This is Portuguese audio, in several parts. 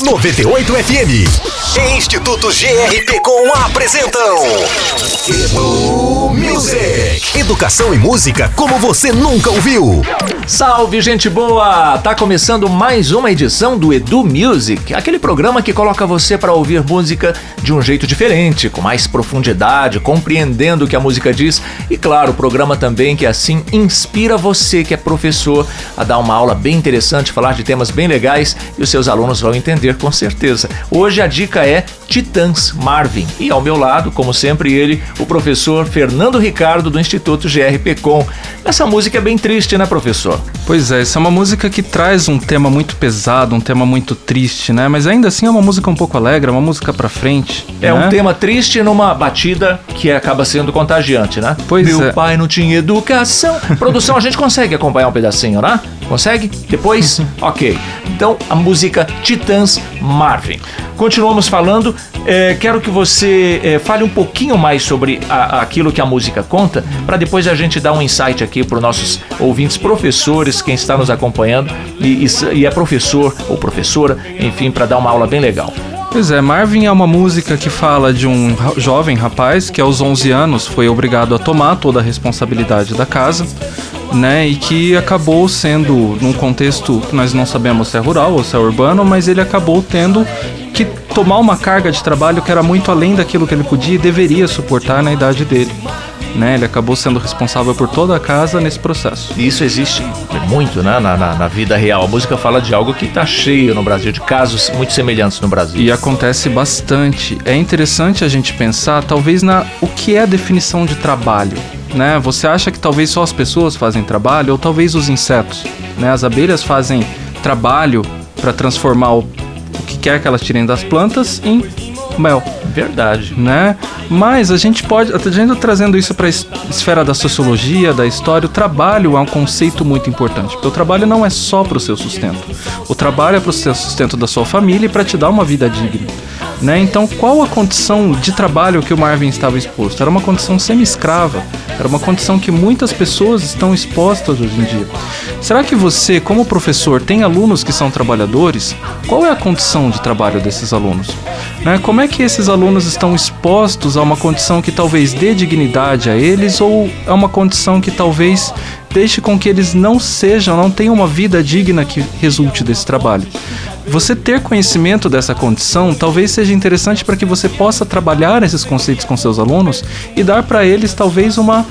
98 FM. E Instituto GRP com apresentam. Edu Music. Educação e música como você nunca ouviu. Salve, gente boa! Tá começando mais uma edição do Edu Music, aquele programa que coloca você para ouvir música de um jeito diferente, com mais profundidade, compreendendo o que a música diz e, claro, o programa também que assim inspira você que é professor a dar uma aula bem interessante, falar de temas bem legais e os seus alunos vão entender com certeza. Hoje a dica é Titãs Marvin e ao meu lado, como sempre, ele, o professor Fernando Ricardo do Instituto GRPcom. Essa música é bem triste, né, professor? Pois é, essa é uma música que traz um tema muito pesado, um tema muito triste, né? Mas ainda assim é uma música um pouco alegre, é uma música pra frente. É né? um tema triste numa batida que acaba sendo contagiante, né? Pois Meu é. pai não tinha educação. Produção, a gente consegue acompanhar um pedacinho, né? Consegue? Depois? ok. Então, a música Titãs Marvin. Continuamos falando. Eh, quero que você eh, fale um pouquinho mais sobre a- aquilo que a música conta, para depois a gente dar um insight aqui para os nossos ouvintes, professores, quem está nos acompanhando e, e é professor ou professora, enfim, para dar uma aula bem legal. Pois é, Marvin é uma música que fala de um jovem rapaz que aos 11 anos foi obrigado a tomar toda a responsabilidade da casa, né? E que acabou sendo, num contexto que nós não sabemos se é rural ou se é urbano, mas ele acabou tendo que tomar uma carga de trabalho que era muito além daquilo que ele podia e deveria suportar na idade dele. Né? Ele acabou sendo responsável por toda a casa nesse processo. E isso existe muito né, na, na, na vida real. A música fala de algo que está cheio no Brasil, de casos muito semelhantes no Brasil. E acontece bastante. É interessante a gente pensar, talvez, na o que é a definição de trabalho. Né? Você acha que talvez só as pessoas fazem trabalho, ou talvez os insetos. Né? As abelhas fazem trabalho para transformar o, quer que elas tirem das plantas em mel Verdade. né? Mas a gente pode, a gente tá trazendo isso para a esfera da sociologia, da história, o trabalho é um conceito muito importante, porque o trabalho não é só para o seu sustento. O trabalho é para o seu sustento da sua família e para te dar uma vida digna. Né? Então, qual a condição de trabalho que o Marvin estava exposto? Era uma condição semi-escrava, era uma condição que muitas pessoas estão expostas hoje em dia. Será que você, como professor, tem alunos que são trabalhadores? Qual é a condição de trabalho desses alunos? Né? Como é que esses alunos estão expostos a uma condição que talvez dê dignidade a eles ou é uma condição que talvez deixe com que eles não sejam, não tenham uma vida digna que resulte desse trabalho? Você ter conhecimento dessa condição talvez seja interessante para que você possa trabalhar esses conceitos com seus alunos e dar para eles talvez uma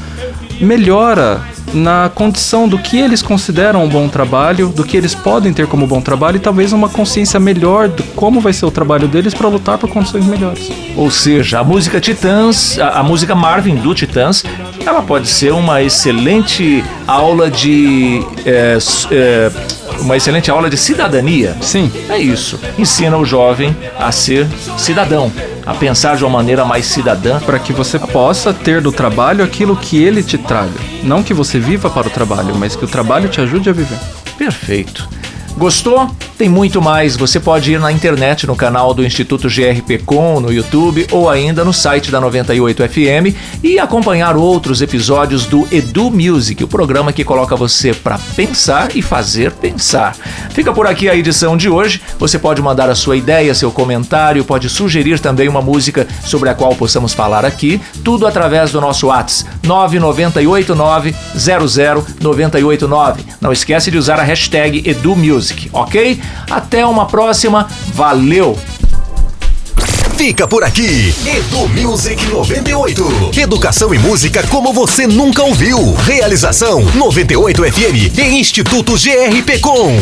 melhora na condição do que eles consideram um bom trabalho, do que eles podem ter como bom trabalho e talvez uma consciência melhor de como vai ser o trabalho deles para lutar por condições melhores. Ou seja, a música Titãs, a, a música Marvin do Titãs, ela pode ser uma excelente aula de. é, é, uma excelente aula de cidadania. Sim, É isso. Ensina o jovem a ser cidadão, a pensar de uma maneira mais cidadã. para que você possa ter do trabalho aquilo que ele te traga. Não que você viva para o trabalho, mas que o trabalho te ajude a viver. Perfeito. Gostou? Tem muito mais. Você pode ir na internet no canal do Instituto GRPcom, no YouTube ou ainda no site da 98FM e acompanhar outros episódios do Edu Music, o programa que coloca você para pensar e fazer pensar. Fica por aqui a edição de hoje. Você pode mandar a sua ideia, seu comentário, pode sugerir também uma música sobre a qual possamos falar aqui, tudo através do nosso WhatsApp 998900989. Não esquece de usar a hashtag EduMusic, ok? Até uma próxima, valeu! Fica por aqui. Edu Music 98. Educação e música como você nunca ouviu. Realização 98 FM e Instituto GRP Com.